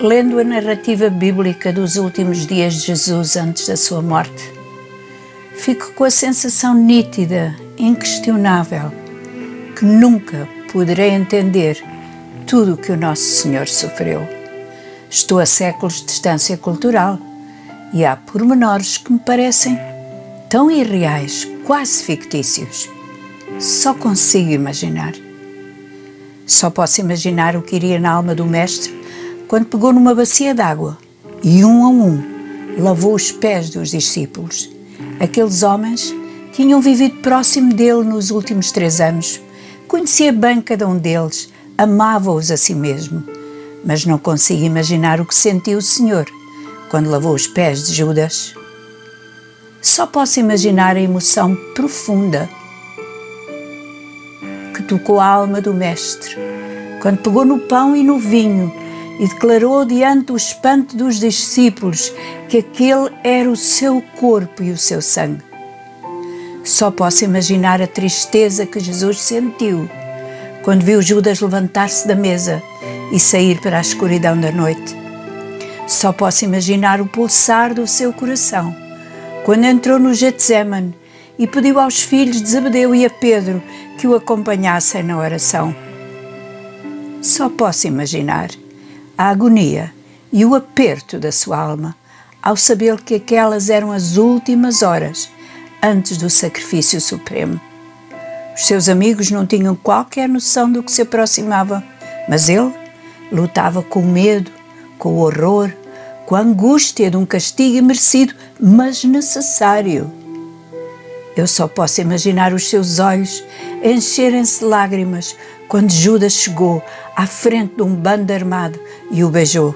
Lendo a narrativa bíblica dos últimos dias de Jesus antes da sua morte, fico com a sensação nítida, inquestionável, que nunca poderei entender tudo o que o Nosso Senhor sofreu. Estou a séculos de distância cultural e há pormenores que me parecem tão irreais, quase fictícios. Só consigo imaginar. Só posso imaginar o que iria na alma do Mestre quando pegou numa bacia d'água e, um a um, lavou os pés dos discípulos. Aqueles homens tinham vivido próximo dele nos últimos três anos, conhecia bem cada um deles, amava-os a si mesmo. Mas não consigo imaginar o que sentiu o Senhor quando lavou os pés de Judas. Só posso imaginar a emoção profunda que tocou a alma do Mestre quando pegou no pão e no vinho e declarou diante do espanto dos discípulos que aquele era o seu corpo e o seu sangue. Só posso imaginar a tristeza que Jesus sentiu quando viu Judas levantar-se da mesa e sair para a escuridão da noite. Só posso imaginar o pulsar do seu coração quando entrou no Getsemane e pediu aos filhos de Zebedeu e a Pedro que o acompanhassem na oração. Só posso imaginar a agonia e o aperto da sua alma ao saber que aquelas eram as últimas horas antes do sacrifício supremo. Os seus amigos não tinham qualquer noção do que se aproximava, mas ele lutava com o medo, com o horror, com a angústia de um castigo imerecido, mas necessário. Eu só posso imaginar os seus olhos encherem-se lágrimas quando Judas chegou à frente de um bando armado e o beijou.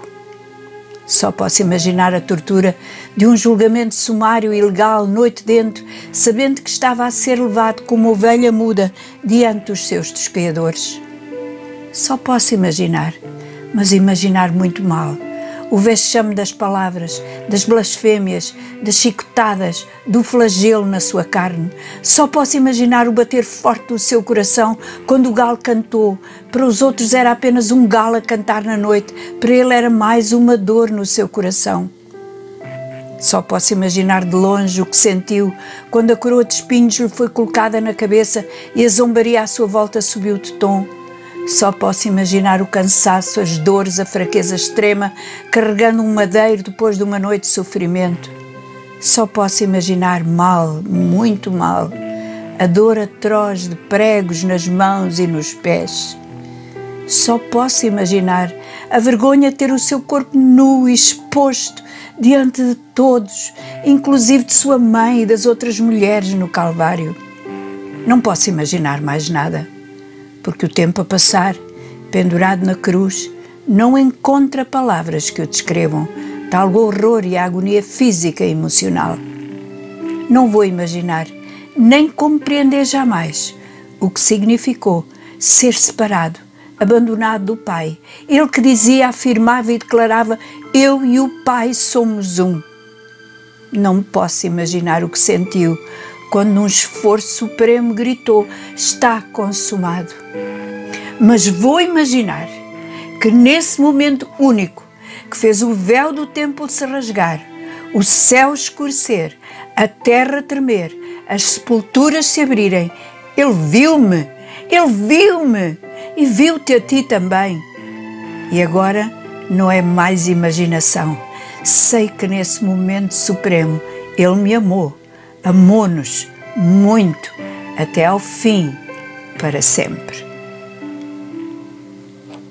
Só posso imaginar a tortura de um julgamento sumário ilegal noite dentro, sabendo que estava a ser levado como ovelha muda diante dos seus despeadores. Só posso imaginar, mas imaginar muito mal o vexame das palavras, das blasfêmias, das chicotadas, do flagelo na sua carne. Só posso imaginar o bater forte do seu coração quando o galo cantou. Para os outros era apenas um galo a cantar na noite, para ele era mais uma dor no seu coração. Só posso imaginar de longe o que sentiu quando a coroa de espinhos lhe foi colocada na cabeça e a zombaria à sua volta subiu de tom. Só posso imaginar o cansaço, as dores, a fraqueza extrema, carregando um madeiro depois de uma noite de sofrimento. Só posso imaginar mal, muito mal, a dor atroz de pregos nas mãos e nos pés. Só posso imaginar a vergonha de ter o seu corpo nu e exposto diante de todos, inclusive de sua mãe e das outras mulheres no Calvário. Não posso imaginar mais nada porque o tempo a passar, pendurado na cruz, não encontra palavras que o descrevam, tal o horror e a agonia física e emocional. Não vou imaginar, nem compreender jamais o que significou ser separado, abandonado do Pai. Ele que dizia, afirmava e declarava: Eu e o Pai somos um. Não posso imaginar o que sentiu quando, num esforço supremo, gritou: Está consumado. Mas vou imaginar que nesse momento único que fez o véu do templo se rasgar, o céu escurecer, a terra tremer, as sepulturas se abrirem, ele viu-me, ele viu-me e viu-te a ti também. E agora não é mais imaginação. Sei que nesse momento supremo ele me amou amou-nos muito até ao fim, para sempre.